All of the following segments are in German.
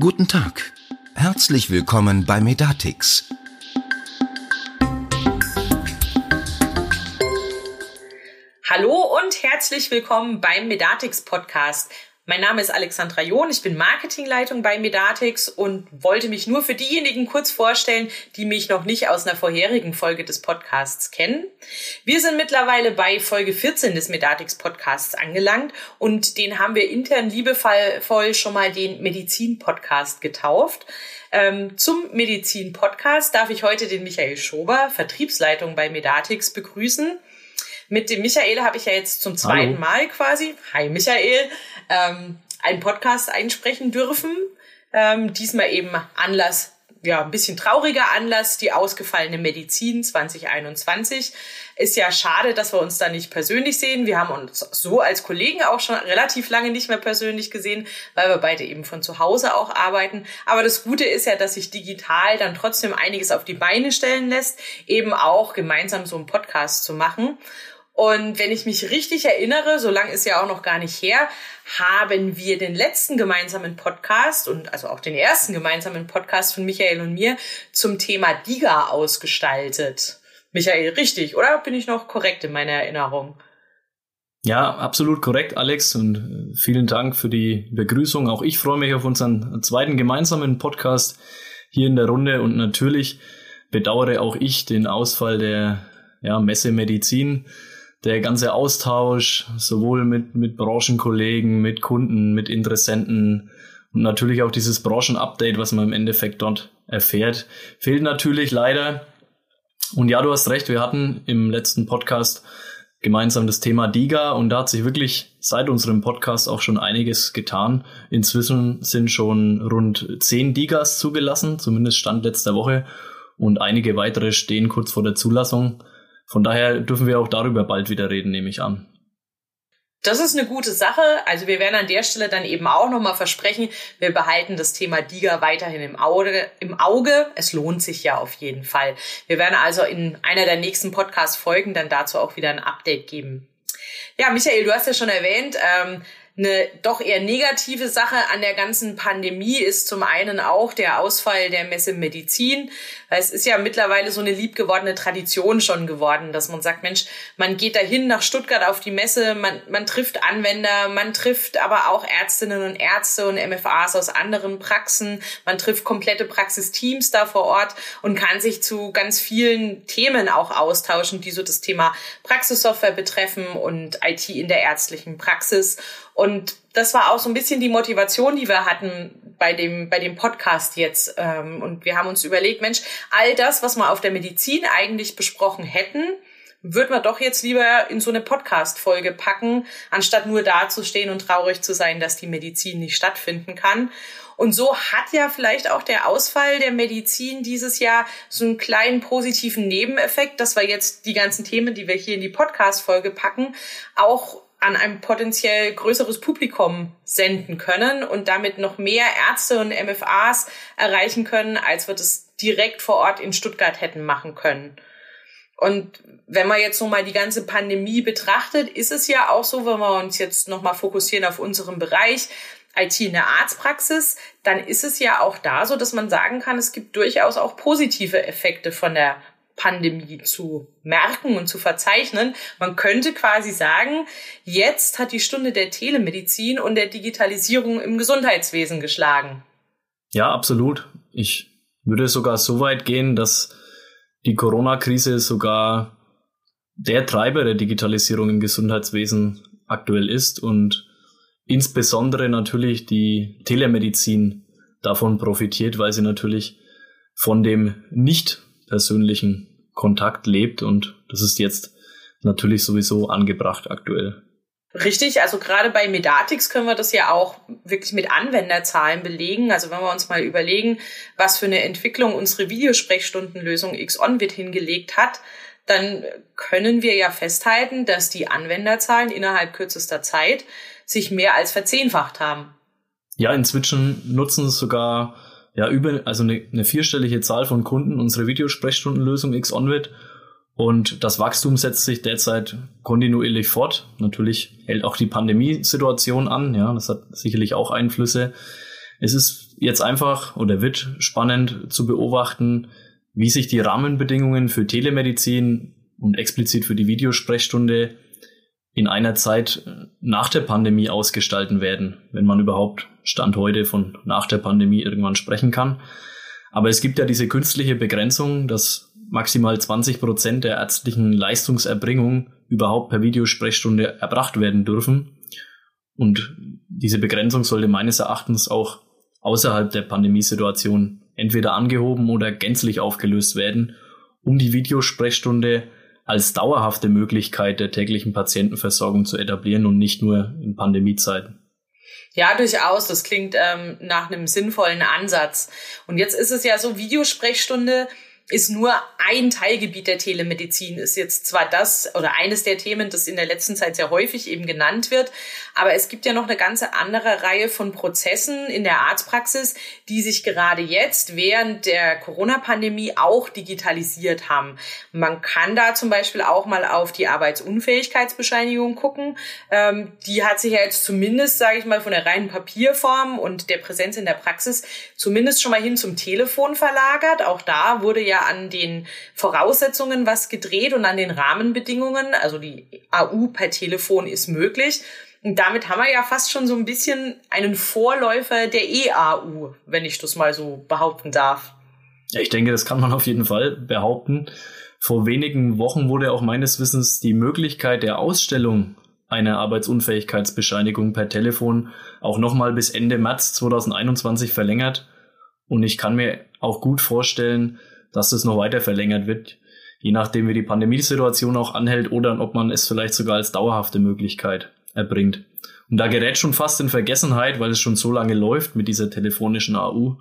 Guten Tag. Herzlich willkommen bei Medatix. Hallo und herzlich willkommen beim Medatix Podcast. Mein Name ist Alexandra John, ich bin Marketingleitung bei Medatix und wollte mich nur für diejenigen kurz vorstellen, die mich noch nicht aus einer vorherigen Folge des Podcasts kennen. Wir sind mittlerweile bei Folge 14 des Medatix Podcasts angelangt und den haben wir intern liebevoll schon mal den Medizin Podcast getauft. Ähm, zum Medizin Podcast darf ich heute den Michael Schober, Vertriebsleitung bei Medatix, begrüßen. Mit dem Michael habe ich ja jetzt zum zweiten Hallo. Mal quasi, hi Michael, ähm, einen Podcast einsprechen dürfen. Ähm, diesmal eben Anlass, ja, ein bisschen trauriger Anlass, die ausgefallene Medizin 2021. Ist ja schade, dass wir uns da nicht persönlich sehen. Wir haben uns so als Kollegen auch schon relativ lange nicht mehr persönlich gesehen, weil wir beide eben von zu Hause auch arbeiten. Aber das Gute ist ja, dass sich digital dann trotzdem einiges auf die Beine stellen lässt, eben auch gemeinsam so einen Podcast zu machen. Und wenn ich mich richtig erinnere, so lange ist ja auch noch gar nicht her, haben wir den letzten gemeinsamen Podcast und also auch den ersten gemeinsamen Podcast von Michael und mir zum Thema Diga ausgestaltet. Michael, richtig, oder bin ich noch korrekt in meiner Erinnerung? Ja, absolut korrekt, Alex. Und äh, vielen Dank für die Begrüßung. Auch ich freue mich auf unseren zweiten gemeinsamen Podcast hier in der Runde. Und natürlich bedauere auch ich den Ausfall der ja, Messe Medizin der ganze Austausch, sowohl mit, mit Branchenkollegen, mit Kunden, mit Interessenten und natürlich auch dieses Branchenupdate, was man im Endeffekt dort erfährt, fehlt natürlich leider. Und ja, du hast recht, wir hatten im letzten Podcast gemeinsam das Thema Diga und da hat sich wirklich seit unserem Podcast auch schon einiges getan. Inzwischen sind schon rund zehn Digas zugelassen, zumindest Stand letzter Woche und einige weitere stehen kurz vor der Zulassung. Von daher dürfen wir auch darüber bald wieder reden, nehme ich an. Das ist eine gute Sache. Also wir werden an der Stelle dann eben auch nochmal versprechen, wir behalten das Thema Diga weiterhin im Auge, im Auge. Es lohnt sich ja auf jeden Fall. Wir werden also in einer der nächsten Podcast-Folgen dann dazu auch wieder ein Update geben. Ja, Michael, du hast ja schon erwähnt, ähm, eine doch eher negative Sache an der ganzen Pandemie ist zum einen auch der Ausfall der Messe Medizin. Es ist ja mittlerweile so eine liebgewordene Tradition schon geworden, dass man sagt, Mensch, man geht dahin nach Stuttgart auf die Messe, man, man trifft Anwender, man trifft aber auch Ärztinnen und Ärzte und MFAs aus anderen Praxen, man trifft komplette Praxisteams da vor Ort und kann sich zu ganz vielen Themen auch austauschen, die so das Thema Praxissoftware betreffen und IT in der ärztlichen Praxis. Und das war auch so ein bisschen die Motivation, die wir hatten bei dem, bei dem Podcast jetzt. Ähm, und wir haben uns überlegt, Mensch, all das, was wir auf der Medizin eigentlich besprochen hätten, würden wir doch jetzt lieber in so eine Podcast-Folge packen, anstatt nur dazustehen und traurig zu sein, dass die Medizin nicht stattfinden kann. Und so hat ja vielleicht auch der Ausfall der Medizin dieses Jahr so einen kleinen positiven Nebeneffekt, dass wir jetzt die ganzen Themen, die wir hier in die Podcast-Folge packen, auch an ein potenziell größeres Publikum senden können und damit noch mehr Ärzte und MFAs erreichen können, als wir das direkt vor Ort in Stuttgart hätten machen können. Und wenn man jetzt so mal die ganze Pandemie betrachtet, ist es ja auch so, wenn wir uns jetzt nochmal fokussieren auf unseren Bereich, IT in der Arztpraxis, dann ist es ja auch da so, dass man sagen kann, es gibt durchaus auch positive Effekte von der Pandemie zu merken und zu verzeichnen. Man könnte quasi sagen, jetzt hat die Stunde der Telemedizin und der Digitalisierung im Gesundheitswesen geschlagen. Ja, absolut. Ich würde sogar so weit gehen, dass die Corona-Krise sogar der Treiber der Digitalisierung im Gesundheitswesen aktuell ist und insbesondere natürlich die Telemedizin davon profitiert, weil sie natürlich von dem nicht persönlichen Kontakt lebt und das ist jetzt natürlich sowieso angebracht aktuell. Richtig, also gerade bei Medatix können wir das ja auch wirklich mit Anwenderzahlen belegen. Also wenn wir uns mal überlegen, was für eine Entwicklung unsere Videosprechstundenlösung XOnWit hingelegt hat, dann können wir ja festhalten, dass die Anwenderzahlen innerhalb kürzester Zeit sich mehr als verzehnfacht haben. Ja, inzwischen nutzen sogar ja, über, also eine, eine vierstellige Zahl von Kunden unsere Videosprechstundenlösung XOnWit. Und das Wachstum setzt sich derzeit kontinuierlich fort. Natürlich hält auch die Pandemiesituation an. Ja, das hat sicherlich auch Einflüsse. Es ist jetzt einfach oder wird spannend zu beobachten, wie sich die Rahmenbedingungen für Telemedizin und explizit für die Videosprechstunde in einer Zeit nach der Pandemie ausgestalten werden, wenn man überhaupt Stand heute von nach der Pandemie irgendwann sprechen kann. Aber es gibt ja diese künstliche Begrenzung, dass maximal 20 Prozent der ärztlichen Leistungserbringung überhaupt per Videosprechstunde erbracht werden dürfen. Und diese Begrenzung sollte meines Erachtens auch außerhalb der Pandemiesituation entweder angehoben oder gänzlich aufgelöst werden, um die Videosprechstunde als dauerhafte Möglichkeit der täglichen Patientenversorgung zu etablieren und nicht nur in Pandemiezeiten. Ja, durchaus. Das klingt ähm, nach einem sinnvollen Ansatz. Und jetzt ist es ja so, Videosprechstunde ist nur ein Teilgebiet der Telemedizin, ist jetzt zwar das oder eines der Themen, das in der letzten Zeit sehr häufig eben genannt wird, aber es gibt ja noch eine ganze andere Reihe von Prozessen in der Arztpraxis, die sich gerade jetzt während der Corona-Pandemie auch digitalisiert haben. Man kann da zum Beispiel auch mal auf die Arbeitsunfähigkeitsbescheinigung gucken. Ähm, die hat sich ja jetzt zumindest, sage ich mal, von der reinen Papierform und der Präsenz in der Praxis zumindest schon mal hin zum Telefon verlagert. Auch da wurde ja an den Voraussetzungen was gedreht und an den Rahmenbedingungen. Also die AU per Telefon ist möglich. Und damit haben wir ja fast schon so ein bisschen einen Vorläufer der EAU, wenn ich das mal so behaupten darf. Ja, ich denke, das kann man auf jeden Fall behaupten. Vor wenigen Wochen wurde auch meines Wissens die Möglichkeit der Ausstellung einer Arbeitsunfähigkeitsbescheinigung per Telefon auch nochmal bis Ende März 2021 verlängert. Und ich kann mir auch gut vorstellen, dass es noch weiter verlängert wird, je nachdem wie die Pandemiesituation auch anhält oder ob man es vielleicht sogar als dauerhafte Möglichkeit erbringt. Und da gerät schon fast in Vergessenheit, weil es schon so lange läuft mit dieser telefonischen AU,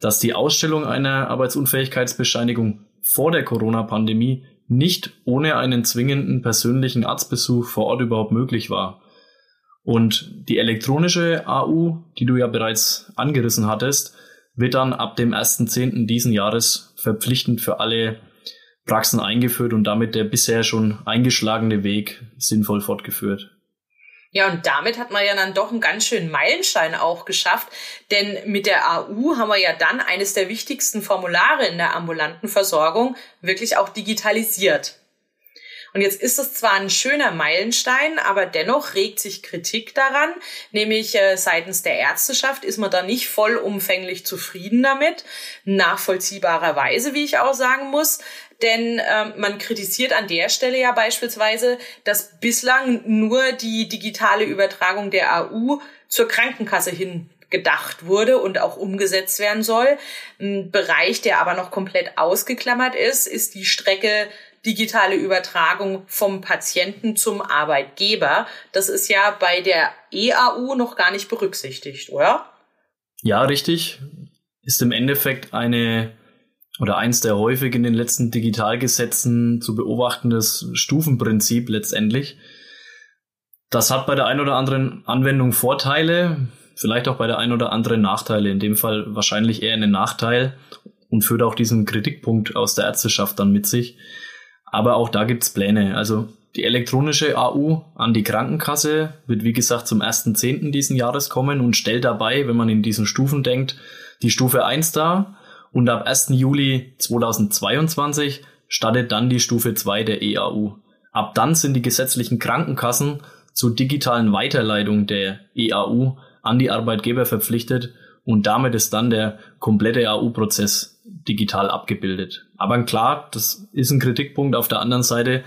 dass die Ausstellung einer Arbeitsunfähigkeitsbescheinigung vor der Corona-Pandemie nicht ohne einen zwingenden persönlichen Arztbesuch vor Ort überhaupt möglich war. Und die elektronische AU, die du ja bereits angerissen hattest, wird dann ab dem 1.10. diesen Jahres verpflichtend für alle Praxen eingeführt und damit der bisher schon eingeschlagene Weg sinnvoll fortgeführt. Ja, und damit hat man ja dann doch einen ganz schönen Meilenstein auch geschafft, denn mit der AU haben wir ja dann eines der wichtigsten Formulare in der ambulanten Versorgung wirklich auch digitalisiert. Und jetzt ist es zwar ein schöner Meilenstein, aber dennoch regt sich Kritik daran, nämlich äh, seitens der Ärzteschaft ist man da nicht vollumfänglich zufrieden damit, nachvollziehbarerweise, wie ich auch sagen muss. Denn ähm, man kritisiert an der Stelle ja beispielsweise, dass bislang nur die digitale Übertragung der AU zur Krankenkasse hin gedacht wurde und auch umgesetzt werden soll. Ein Bereich, der aber noch komplett ausgeklammert ist, ist die Strecke digitale Übertragung vom Patienten zum Arbeitgeber. Das ist ja bei der EAU noch gar nicht berücksichtigt, oder? Ja, richtig. Ist im Endeffekt eine oder eins der häufig in den letzten Digitalgesetzen zu beobachtendes Stufenprinzip letztendlich. Das hat bei der einen oder anderen Anwendung Vorteile, vielleicht auch bei der einen oder anderen Nachteile. In dem Fall wahrscheinlich eher einen Nachteil und führt auch diesen Kritikpunkt aus der Ärzteschaft dann mit sich. Aber auch da gibt's Pläne. Also die elektronische AU an die Krankenkasse wird wie gesagt zum 1.10. diesen Jahres kommen und stellt dabei, wenn man in diesen Stufen denkt, die Stufe 1 dar und ab 1. Juli 2022 startet dann die Stufe 2 der EAU. Ab dann sind die gesetzlichen Krankenkassen zur digitalen Weiterleitung der EAU an die Arbeitgeber verpflichtet und damit ist dann der komplette AU-Prozess digital abgebildet. Aber klar, das ist ein Kritikpunkt. Auf der anderen Seite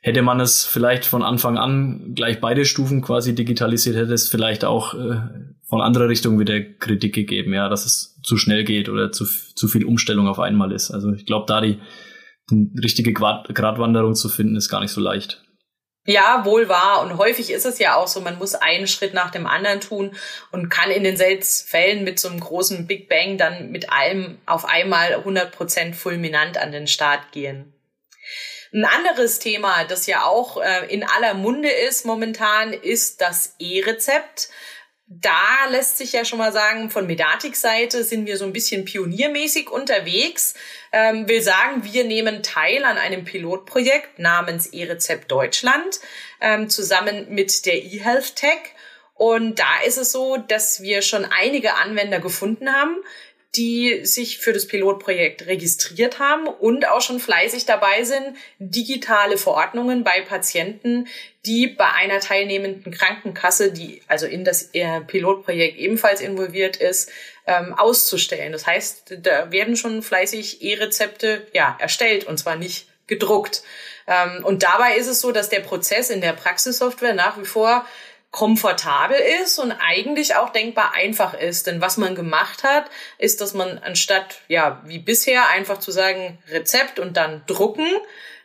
hätte man es vielleicht von Anfang an gleich beide Stufen quasi digitalisiert, hätte es vielleicht auch äh, von anderer Richtung wieder Kritik gegeben, ja, dass es zu schnell geht oder zu, zu viel Umstellung auf einmal ist. Also ich glaube, da die, die richtige Gratwanderung zu finden, ist gar nicht so leicht. Ja, wohl wahr. Und häufig ist es ja auch so, man muss einen Schritt nach dem anderen tun und kann in den seltensten Fällen mit so einem großen Big Bang dann mit allem auf einmal 100% fulminant an den Start gehen. Ein anderes Thema, das ja auch äh, in aller Munde ist momentan, ist das E-Rezept da lässt sich ja schon mal sagen, von Medatik-Seite sind wir so ein bisschen pioniermäßig unterwegs. Ähm, will sagen, wir nehmen teil an einem Pilotprojekt namens E-Rezept Deutschland ähm, zusammen mit der eHealth Tech. Und da ist es so, dass wir schon einige Anwender gefunden haben, die sich für das Pilotprojekt registriert haben und auch schon fleißig dabei sind, digitale Verordnungen bei Patienten, die bei einer teilnehmenden Krankenkasse, die also in das äh, Pilotprojekt ebenfalls involviert ist, ähm, auszustellen. Das heißt, da werden schon fleißig E-Rezepte ja, erstellt und zwar nicht gedruckt. Ähm, und dabei ist es so, dass der Prozess in der Praxissoftware nach wie vor komfortabel ist und eigentlich auch denkbar einfach ist. Denn was man gemacht hat, ist, dass man anstatt, ja, wie bisher einfach zu sagen, Rezept und dann drucken,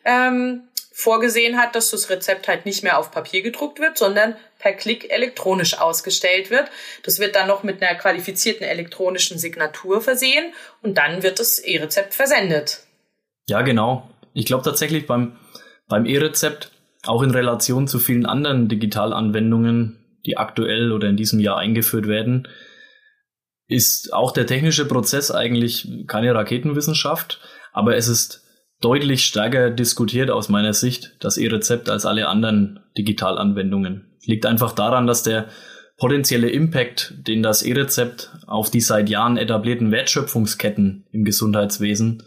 ähm, vorgesehen hat, dass das Rezept halt nicht mehr auf Papier gedruckt wird, sondern per Klick elektronisch ausgestellt wird. Das wird dann noch mit einer qualifizierten elektronischen Signatur versehen und dann wird das E-Rezept versendet. Ja, genau. Ich glaube tatsächlich beim, beim E-Rezept auch in Relation zu vielen anderen Digitalanwendungen, die aktuell oder in diesem Jahr eingeführt werden, ist auch der technische Prozess eigentlich keine Raketenwissenschaft, aber es ist deutlich stärker diskutiert aus meiner Sicht, das E-Rezept als alle anderen Digitalanwendungen. Liegt einfach daran, dass der potenzielle Impact, den das E-Rezept auf die seit Jahren etablierten Wertschöpfungsketten im Gesundheitswesen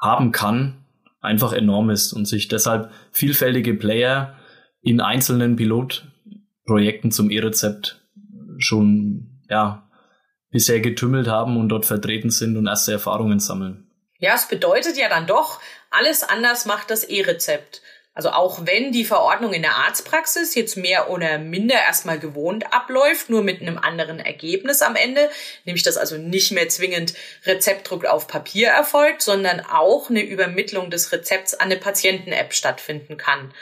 haben kann, einfach enorm ist und sich deshalb vielfältige Player in einzelnen Pilotprojekten zum E-Rezept schon ja, bisher getümmelt haben und dort vertreten sind und erste Erfahrungen sammeln. Ja, es bedeutet ja dann doch, alles anders macht das E-Rezept. Also auch wenn die Verordnung in der Arztpraxis jetzt mehr oder minder erstmal gewohnt abläuft, nur mit einem anderen Ergebnis am Ende, nämlich dass also nicht mehr zwingend Rezeptdruck auf Papier erfolgt, sondern auch eine Übermittlung des Rezepts an eine Patienten-App stattfinden kann.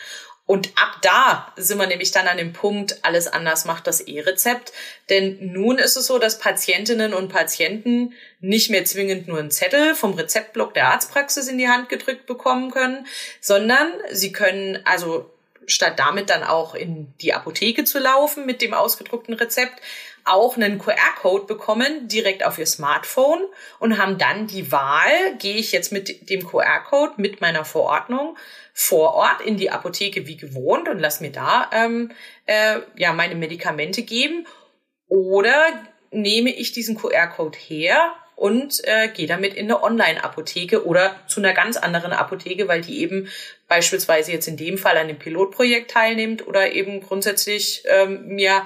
Und ab da sind wir nämlich dann an dem Punkt, alles anders macht das E-Rezept. Denn nun ist es so, dass Patientinnen und Patienten nicht mehr zwingend nur einen Zettel vom Rezeptblock der Arztpraxis in die Hand gedrückt bekommen können, sondern sie können also statt damit dann auch in die Apotheke zu laufen mit dem ausgedruckten Rezept, auch einen QR-Code bekommen, direkt auf ihr Smartphone und haben dann die Wahl, gehe ich jetzt mit dem QR-Code, mit meiner Verordnung vor Ort in die Apotheke wie gewohnt und lass mir da ähm, äh, ja meine Medikamente geben oder nehme ich diesen QR-Code her und äh, gehe damit in eine Online-Apotheke oder zu einer ganz anderen Apotheke, weil die eben beispielsweise jetzt in dem Fall an dem Pilotprojekt teilnimmt oder eben grundsätzlich ähm, mir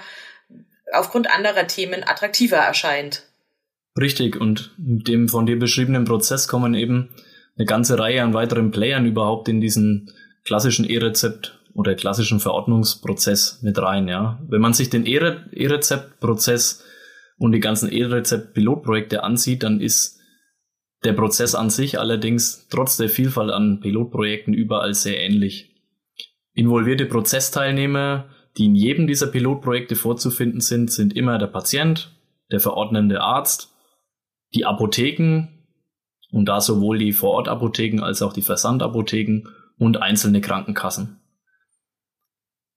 aufgrund anderer Themen attraktiver erscheint. Richtig, und mit dem von dir beschriebenen Prozess kommen eben eine ganze Reihe an weiteren Playern überhaupt in diesen klassischen E-Rezept oder klassischen Verordnungsprozess mit rein, ja. Wenn man sich den E-Rezept-Prozess und die ganzen E-Rezept-Pilotprojekte ansieht, dann ist der Prozess an sich allerdings trotz der Vielfalt an Pilotprojekten überall sehr ähnlich. Involvierte Prozessteilnehmer die in jedem dieser Pilotprojekte vorzufinden sind, sind immer der Patient, der verordnende Arzt, die Apotheken und da sowohl die Vorortapotheken als auch die Versandapotheken und einzelne Krankenkassen.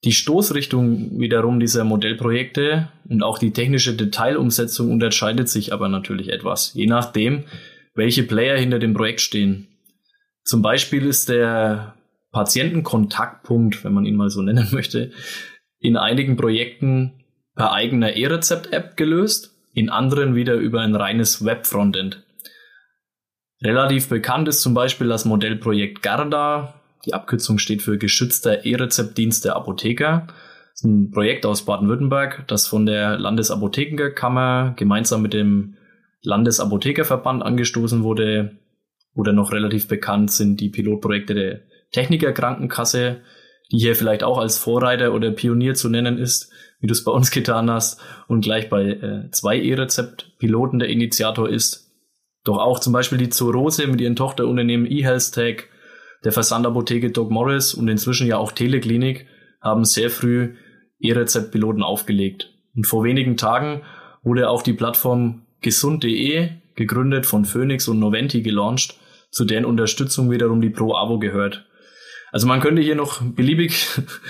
Die Stoßrichtung wiederum dieser Modellprojekte und auch die technische Detailumsetzung unterscheidet sich aber natürlich etwas, je nachdem, welche Player hinter dem Projekt stehen. Zum Beispiel ist der Patientenkontaktpunkt, wenn man ihn mal so nennen möchte, in einigen Projekten per eigener E-Rezept-App gelöst, in anderen wieder über ein reines Web-Frontend. Relativ bekannt ist zum Beispiel das Modellprojekt Garda. Die Abkürzung steht für geschützter E-Rezeptdienst der Apotheker. Das ist ein Projekt aus Baden-Württemberg, das von der Landesapothekerkammer gemeinsam mit dem Landesapothekerverband angestoßen wurde. Oder noch relativ bekannt sind die Pilotprojekte der Technikerkrankenkasse, die hier vielleicht auch als Vorreiter oder Pionier zu nennen ist, wie du es bei uns getan hast und gleich bei äh, zwei E-Rezept-Piloten der Initiator ist. Doch auch zum Beispiel die Zorose mit ihren Tochterunternehmen eHealth der Versandapotheke Doc Morris und inzwischen ja auch Teleklinik haben sehr früh E-Rezept-Piloten aufgelegt. Und vor wenigen Tagen wurde auch die Plattform gesund.de gegründet von Phoenix und Noventi gelauncht, zu deren Unterstützung wiederum die Pro Avo gehört. Also man könnte hier noch beliebig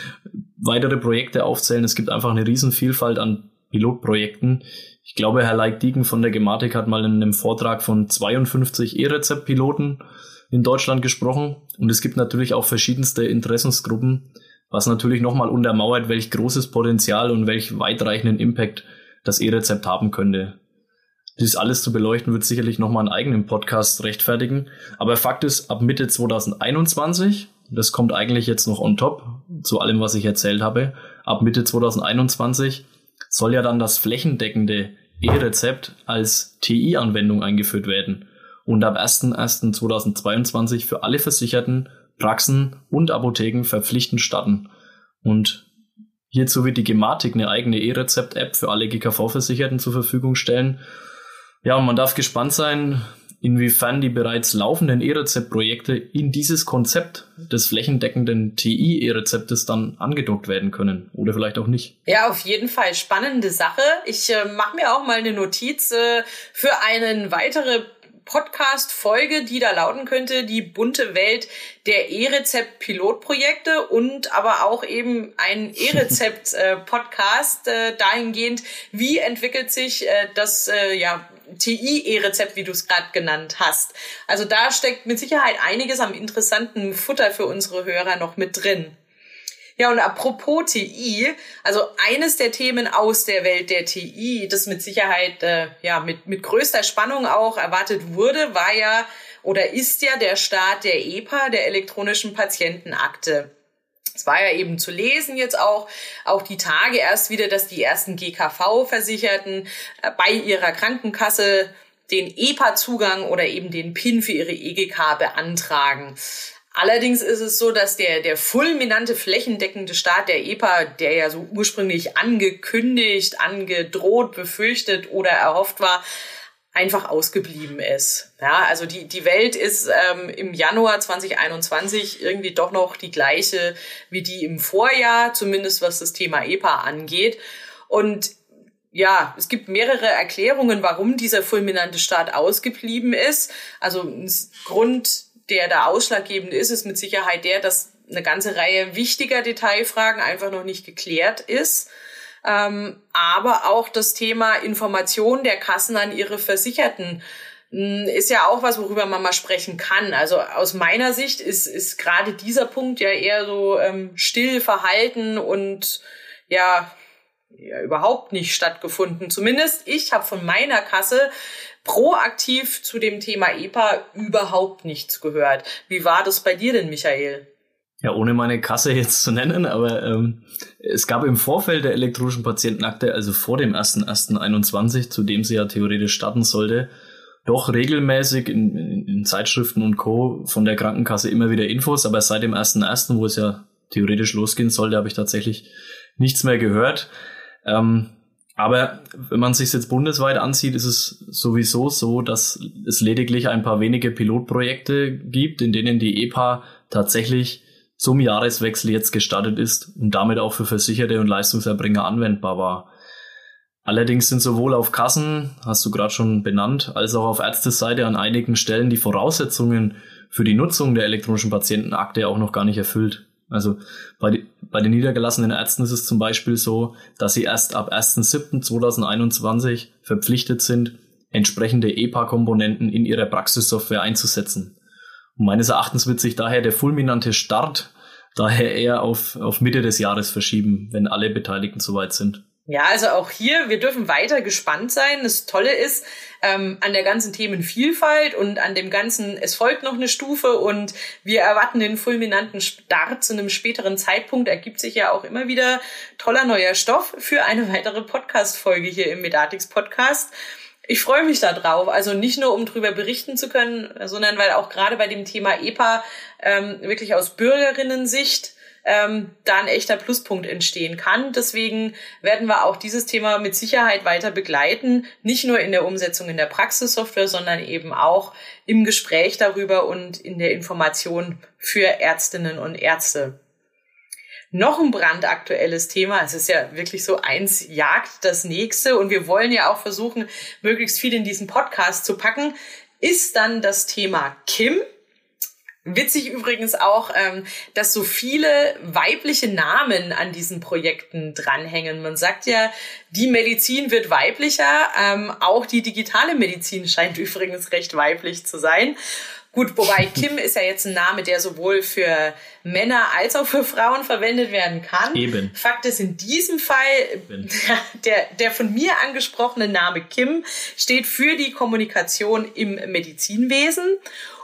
weitere Projekte aufzählen. Es gibt einfach eine Riesenvielfalt an Pilotprojekten. Ich glaube, Herr Leik-Dieken von der Gematik hat mal in einem Vortrag von 52 E-Rezept-Piloten in Deutschland gesprochen. Und es gibt natürlich auch verschiedenste Interessensgruppen, was natürlich nochmal untermauert, welch großes Potenzial und welch weitreichenden Impact das E-Rezept haben könnte. Dies alles zu beleuchten wird sicherlich nochmal einen eigenen Podcast rechtfertigen. Aber Fakt ist, ab Mitte 2021, das kommt eigentlich jetzt noch on top zu allem, was ich erzählt habe, ab Mitte 2021 soll ja dann das flächendeckende E-Rezept als TI-Anwendung eingeführt werden und ab 01.01.2022 für alle Versicherten, Praxen und Apotheken verpflichtend starten. Und hierzu wird die Gematik eine eigene E-Rezept-App für alle GKV-Versicherten zur Verfügung stellen. Ja, und man darf gespannt sein, inwiefern die bereits laufenden E-Rezept-Projekte in dieses Konzept des flächendeckenden TI-E-Rezeptes dann angedockt werden können oder vielleicht auch nicht. Ja, auf jeden Fall spannende Sache. Ich äh, mache mir auch mal eine Notiz äh, für einen weitere Podcast-Folge, die da lauten könnte, die bunte Welt der E-Rezept-Pilotprojekte und aber auch eben ein E-Rezept-Podcast äh, dahingehend, wie entwickelt sich äh, das äh, ja, TI-E-Rezept, wie du es gerade genannt hast. Also da steckt mit Sicherheit einiges am interessanten Futter für unsere Hörer noch mit drin. Ja, und apropos TI, also eines der Themen aus der Welt der TI, das mit Sicherheit äh, ja mit, mit größter Spannung auch erwartet wurde, war ja oder ist ja der Start der EPA, der elektronischen Patientenakte. Es war ja eben zu lesen jetzt auch, auch die Tage erst wieder, dass die ersten GKV-Versicherten äh, bei ihrer Krankenkasse den EPA-Zugang oder eben den PIN für ihre EGK beantragen. Allerdings ist es so, dass der, der fulminante flächendeckende Start der EPA, der ja so ursprünglich angekündigt, angedroht, befürchtet oder erhofft war, einfach ausgeblieben ist. Ja, also die, die Welt ist ähm, im Januar 2021 irgendwie doch noch die gleiche wie die im Vorjahr, zumindest was das Thema EPA angeht. Und ja, es gibt mehrere Erklärungen, warum dieser fulminante Start ausgeblieben ist. Also ein Grund der da ausschlaggebend ist, ist mit Sicherheit der, dass eine ganze Reihe wichtiger Detailfragen einfach noch nicht geklärt ist. Ähm, aber auch das Thema Information der Kassen an ihre Versicherten hm, ist ja auch was, worüber man mal sprechen kann. Also aus meiner Sicht ist, ist gerade dieser Punkt ja eher so ähm, still verhalten und ja, ja überhaupt nicht stattgefunden. Zumindest ich habe von meiner Kasse proaktiv zu dem Thema EPA überhaupt nichts gehört. Wie war das bei dir denn, Michael? Ja, ohne meine Kasse jetzt zu nennen, aber ähm, es gab im Vorfeld der elektronischen Patientenakte, also vor dem 1.1.21, zu dem sie ja theoretisch starten sollte, doch regelmäßig in, in, in, Zeitschriften und Co. von der Krankenkasse immer wieder Infos, aber seit dem 1.1., wo es ja theoretisch losgehen sollte, habe ich tatsächlich nichts mehr gehört. Ähm, aber wenn man sich jetzt bundesweit ansieht, ist es sowieso so, dass es lediglich ein paar wenige Pilotprojekte gibt, in denen die EPA tatsächlich zum Jahreswechsel jetzt gestartet ist und damit auch für Versicherte und Leistungserbringer anwendbar war. Allerdings sind sowohl auf Kassen, hast du gerade schon benannt, als auch auf Ärzteseite an einigen Stellen die Voraussetzungen für die Nutzung der elektronischen Patientenakte auch noch gar nicht erfüllt. Also bei, bei den niedergelassenen Ärzten ist es zum Beispiel so, dass sie erst ab 1.7.2021 verpflichtet sind, entsprechende EPA-Komponenten in ihrer Praxissoftware einzusetzen. Meines Erachtens wird sich daher der fulminante Start daher eher auf, auf Mitte des Jahres verschieben, wenn alle Beteiligten soweit sind. Ja, also auch hier, wir dürfen weiter gespannt sein. Das Tolle ist ähm, an der ganzen Themenvielfalt und an dem ganzen, es folgt noch eine Stufe und wir erwarten den fulminanten Start zu einem späteren Zeitpunkt. Ergibt sich ja auch immer wieder toller neuer Stoff für eine weitere Podcast-Folge hier im Medatix Podcast. Ich freue mich da drauf. Also nicht nur, um drüber berichten zu können, sondern weil auch gerade bei dem Thema EPA ähm, wirklich aus Bürgerinnen-Sicht ähm, da ein echter Pluspunkt entstehen kann. Deswegen werden wir auch dieses Thema mit Sicherheit weiter begleiten, nicht nur in der Umsetzung in der Praxissoftware, sondern eben auch im Gespräch darüber und in der Information für Ärztinnen und Ärzte. Noch ein brandaktuelles Thema, es ist ja wirklich so, eins jagt das nächste und wir wollen ja auch versuchen, möglichst viel in diesen Podcast zu packen, ist dann das Thema Kim. Witzig übrigens auch, ähm, dass so viele weibliche Namen an diesen Projekten dranhängen. Man sagt ja, die Medizin wird weiblicher. Ähm, auch die digitale Medizin scheint übrigens recht weiblich zu sein. Gut, wobei Kim ist ja jetzt ein Name, der sowohl für Männer als auch für Frauen verwendet werden kann. Eben. Fakt ist in diesem Fall, der, der von mir angesprochene Name Kim steht für die Kommunikation im Medizinwesen.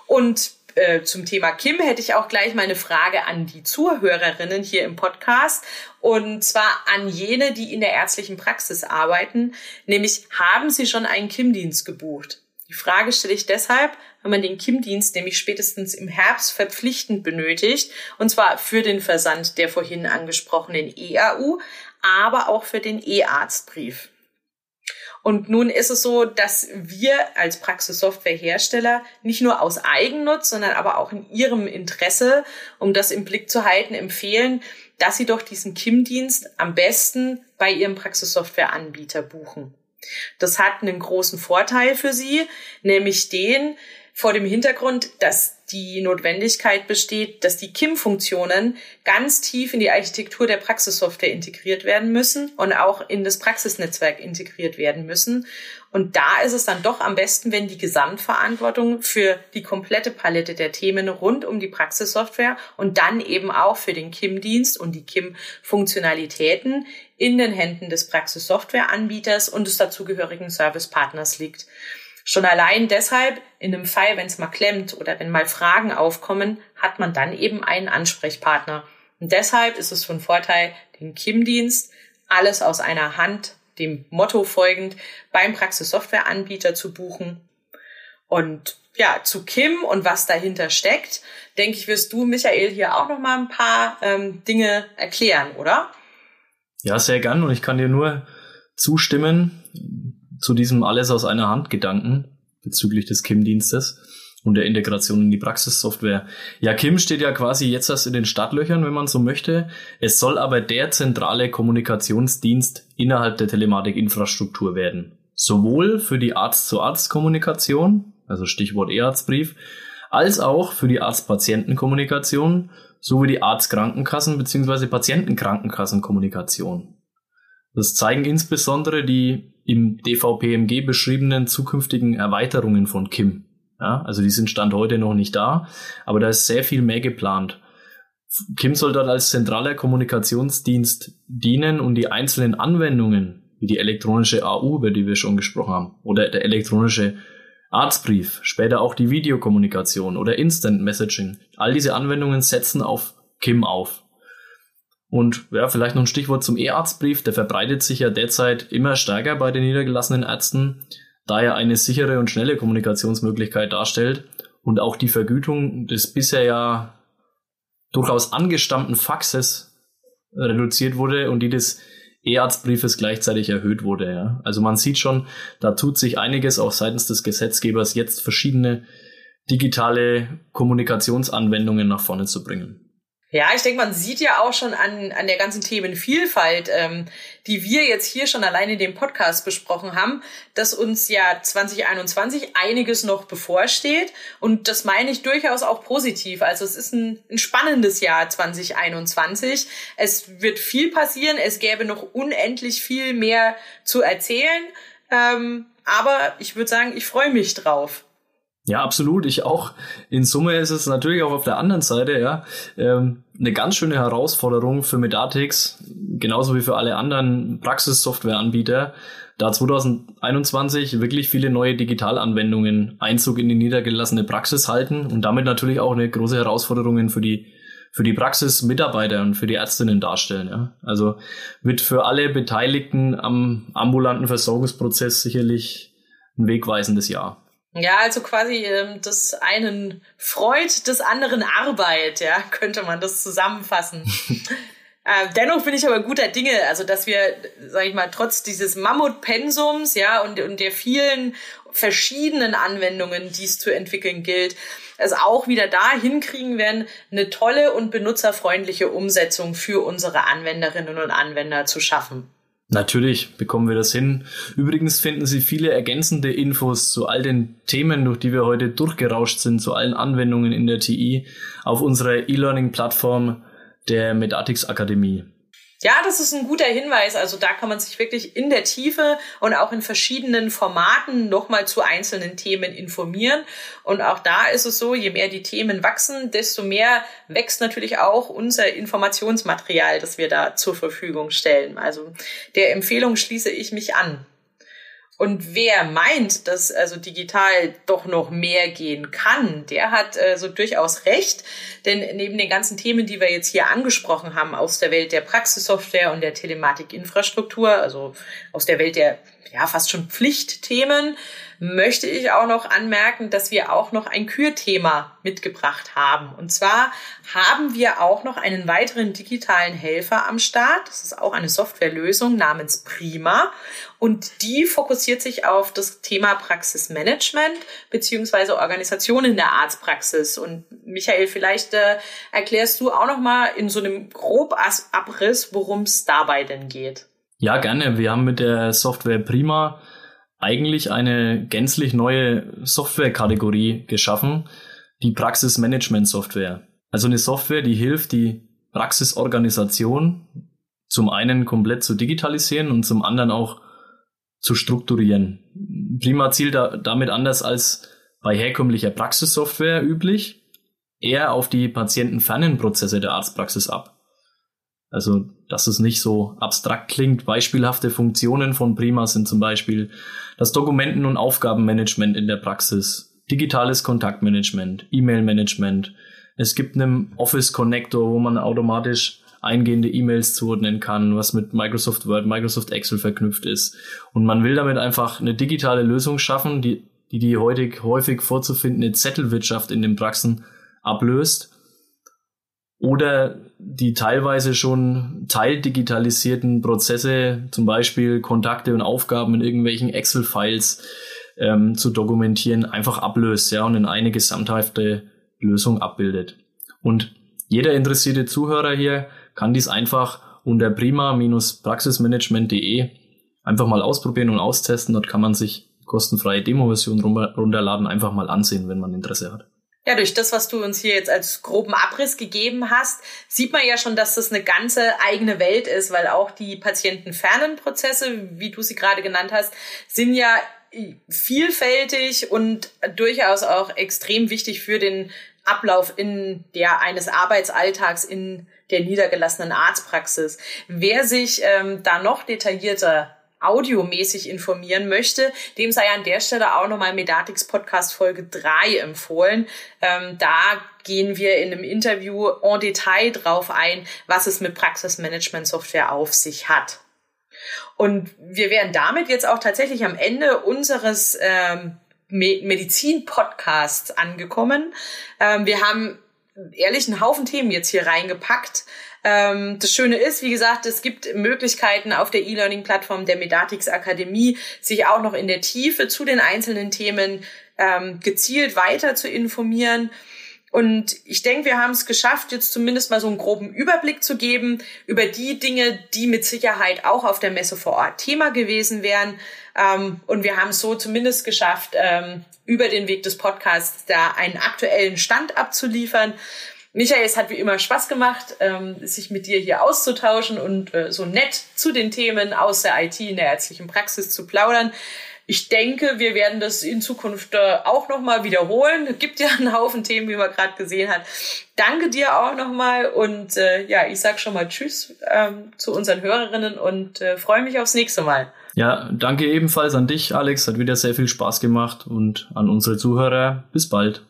Und äh, zum Thema Kim hätte ich auch gleich mal eine Frage an die Zuhörerinnen hier im Podcast. Und zwar an jene, die in der ärztlichen Praxis arbeiten. Nämlich, haben Sie schon einen Kim-Dienst gebucht? Die Frage stelle ich deshalb, wenn man den Kim-Dienst nämlich spätestens im Herbst verpflichtend benötigt. Und zwar für den Versand der vorhin angesprochenen EAU, aber auch für den E-Arztbrief. Und nun ist es so, dass wir als Praxissoftwarehersteller nicht nur aus Eigennutz, sondern aber auch in ihrem Interesse, um das im Blick zu halten, empfehlen, dass sie doch diesen KIM-Dienst am besten bei ihrem Praxissoftwareanbieter buchen. Das hat einen großen Vorteil für sie, nämlich den, vor dem Hintergrund, dass die Notwendigkeit besteht, dass die KIM-Funktionen ganz tief in die Architektur der Praxissoftware integriert werden müssen und auch in das Praxisnetzwerk integriert werden müssen. Und da ist es dann doch am besten, wenn die Gesamtverantwortung für die komplette Palette der Themen rund um die Praxissoftware und dann eben auch für den KIM-Dienst und die KIM-Funktionalitäten in den Händen des Praxissoftwareanbieters und des dazugehörigen Servicepartners liegt. Schon allein deshalb, in einem Fall, wenn es mal klemmt oder wenn mal Fragen aufkommen, hat man dann eben einen Ansprechpartner. Und deshalb ist es von Vorteil, den KIM-Dienst alles aus einer Hand, dem Motto folgend, beim Praxissoftwareanbieter zu buchen. Und ja, zu Kim und was dahinter steckt, denke ich, wirst du, Michael, hier auch noch mal ein paar ähm, Dinge erklären, oder? Ja, sehr gern. Und ich kann dir nur zustimmen zu diesem alles aus einer Hand Gedanken bezüglich des KIM-Dienstes und der Integration in die Praxissoftware. Ja, KIM steht ja quasi jetzt erst in den Startlöchern, wenn man so möchte. Es soll aber der zentrale Kommunikationsdienst innerhalb der Telematikinfrastruktur werden. Sowohl für die Arzt-zu-Arzt-Kommunikation, also Stichwort E-Arztbrief, als auch für die Arzt-Patienten-Kommunikation sowie die Arzt-Krankenkassen- bzw. Patientenkrankenkassenkommunikation. Das zeigen insbesondere die im DVPMG beschriebenen zukünftigen Erweiterungen von KIM. Ja, also die sind Stand heute noch nicht da, aber da ist sehr viel mehr geplant. KIM soll dort als zentraler Kommunikationsdienst dienen und die einzelnen Anwendungen, wie die elektronische AU, über die wir schon gesprochen haben, oder der elektronische Arztbrief, später auch die Videokommunikation oder Instant Messaging, all diese Anwendungen setzen auf KIM auf. Und ja, vielleicht noch ein Stichwort zum E-Arztbrief. Der verbreitet sich ja derzeit immer stärker bei den niedergelassenen Ärzten, da er eine sichere und schnelle Kommunikationsmöglichkeit darstellt und auch die Vergütung des bisher ja durchaus angestammten Faxes reduziert wurde und die des E-Arztbriefes gleichzeitig erhöht wurde. Ja. Also man sieht schon, da tut sich einiges auch seitens des Gesetzgebers jetzt verschiedene digitale Kommunikationsanwendungen nach vorne zu bringen. Ja, ich denke, man sieht ja auch schon an, an der ganzen Themenvielfalt, ähm, die wir jetzt hier schon alleine in dem Podcast besprochen haben, dass uns ja 2021 einiges noch bevorsteht. Und das meine ich durchaus auch positiv. Also es ist ein, ein spannendes Jahr 2021. Es wird viel passieren. Es gäbe noch unendlich viel mehr zu erzählen. Ähm, aber ich würde sagen, ich freue mich drauf. Ja, absolut. Ich auch. In Summe ist es natürlich auch auf der anderen Seite, ja, ähm, eine ganz schöne Herausforderung für Medatix, genauso wie für alle anderen Praxissoftwareanbieter, da 2021 wirklich viele neue Digitalanwendungen Einzug in die niedergelassene Praxis halten und damit natürlich auch eine große Herausforderung für die für die Praxismitarbeiter und für die Ärztinnen darstellen. Ja. Also wird für alle Beteiligten am ambulanten Versorgungsprozess sicherlich ein wegweisendes Jahr. Ja, also quasi ähm, des einen Freud, des anderen Arbeit, ja, könnte man das zusammenfassen. äh, dennoch bin ich aber guter Dinge, also dass wir, sag ich mal, trotz dieses Mammutpensums, ja, und, und der vielen verschiedenen Anwendungen, die es zu entwickeln gilt, es auch wieder da hinkriegen werden, eine tolle und benutzerfreundliche Umsetzung für unsere Anwenderinnen und Anwender zu schaffen. Natürlich bekommen wir das hin. Übrigens finden Sie viele ergänzende Infos zu all den Themen, durch die wir heute durchgerauscht sind, zu allen Anwendungen in der TI auf unserer E-Learning-Plattform der Medatix Akademie. Ja, das ist ein guter Hinweis. Also da kann man sich wirklich in der Tiefe und auch in verschiedenen Formaten nochmal zu einzelnen Themen informieren. Und auch da ist es so, je mehr die Themen wachsen, desto mehr wächst natürlich auch unser Informationsmaterial, das wir da zur Verfügung stellen. Also der Empfehlung schließe ich mich an. Und wer meint, dass also digital doch noch mehr gehen kann, der hat äh, so durchaus recht. Denn neben den ganzen Themen, die wir jetzt hier angesprochen haben, aus der Welt der Praxissoftware und der Telematikinfrastruktur, also aus der Welt der ja fast schon Pflichtthemen, möchte ich auch noch anmerken, dass wir auch noch ein Kürthema mitgebracht haben. Und zwar haben wir auch noch einen weiteren digitalen Helfer am Start. Das ist auch eine Softwarelösung namens Prima. Und die fokussiert sich auf das Thema Praxismanagement beziehungsweise Organisation in der Arztpraxis. Und Michael, vielleicht äh, erklärst du auch noch mal in so einem Grobabriss, worum es dabei denn geht. Ja, gerne. Wir haben mit der Software Prima eigentlich eine gänzlich neue Softwarekategorie geschaffen, die Praxismanagement-Software. Also eine Software, die hilft, die Praxisorganisation zum einen komplett zu digitalisieren und zum anderen auch zu strukturieren. Prima zielt da, damit anders als bei herkömmlicher Praxissoftware üblich eher auf die patientenfernen Prozesse der Arztpraxis ab. Also, dass es nicht so abstrakt klingt. Beispielhafte Funktionen von Prima sind zum Beispiel das Dokumenten- und Aufgabenmanagement in der Praxis, digitales Kontaktmanagement, E-Mail-Management. Es gibt einen Office Connector, wo man automatisch eingehende E-Mails zuordnen kann, was mit Microsoft Word, Microsoft Excel verknüpft ist. Und man will damit einfach eine digitale Lösung schaffen, die die, die heutig häufig vorzufindende Zettelwirtschaft in den Praxen ablöst oder die teilweise schon teildigitalisierten Prozesse, zum Beispiel Kontakte und Aufgaben in irgendwelchen Excel-Files ähm, zu dokumentieren, einfach ablöst ja, und in eine gesamthafte Lösung abbildet. Und jeder interessierte Zuhörer hier kann dies einfach unter prima-praxismanagement.de einfach mal ausprobieren und austesten. Dort kann man sich kostenfreie Demo-Version runterladen, einfach mal ansehen, wenn man Interesse hat. Ja, durch das, was du uns hier jetzt als groben Abriss gegeben hast, sieht man ja schon, dass das eine ganze eigene Welt ist, weil auch die patientenfernen Prozesse, wie du sie gerade genannt hast, sind ja vielfältig und durchaus auch extrem wichtig für den Ablauf in der eines Arbeitsalltags in der niedergelassenen Arztpraxis. Wer sich ähm, da noch detaillierter audiomäßig informieren möchte, dem sei an der Stelle auch nochmal Medatix Podcast Folge 3 empfohlen. Ähm, da gehen wir in einem Interview en Detail drauf ein, was es mit Praxismanagement Software auf sich hat. Und wir wären damit jetzt auch tatsächlich am Ende unseres ähm, Medizin-Podcasts angekommen. Ähm, wir haben ehrlich einen Haufen Themen jetzt hier reingepackt. Ähm, das Schöne ist, wie gesagt, es gibt Möglichkeiten auf der E-Learning-Plattform der Medatix Akademie, sich auch noch in der Tiefe zu den einzelnen Themen ähm, gezielt weiter zu informieren. Und ich denke, wir haben es geschafft, jetzt zumindest mal so einen groben Überblick zu geben über die Dinge, die mit Sicherheit auch auf der Messe vor Ort Thema gewesen wären. Ähm, und wir haben es so zumindest geschafft, ähm, über den Weg des Podcasts da einen aktuellen Stand abzuliefern. Michael, es hat wie immer Spaß gemacht, ähm, sich mit dir hier auszutauschen und äh, so nett zu den Themen aus der IT in der ärztlichen Praxis zu plaudern. Ich denke, wir werden das in Zukunft äh, auch nochmal wiederholen. Es gibt ja einen Haufen Themen, wie man gerade gesehen hat. Danke dir auch nochmal und äh, ja, ich sag schon mal Tschüss ähm, zu unseren Hörerinnen und äh, freue mich aufs nächste Mal. Ja, danke ebenfalls an dich, Alex. Hat wieder sehr viel Spaß gemacht und an unsere Zuhörer. Bis bald.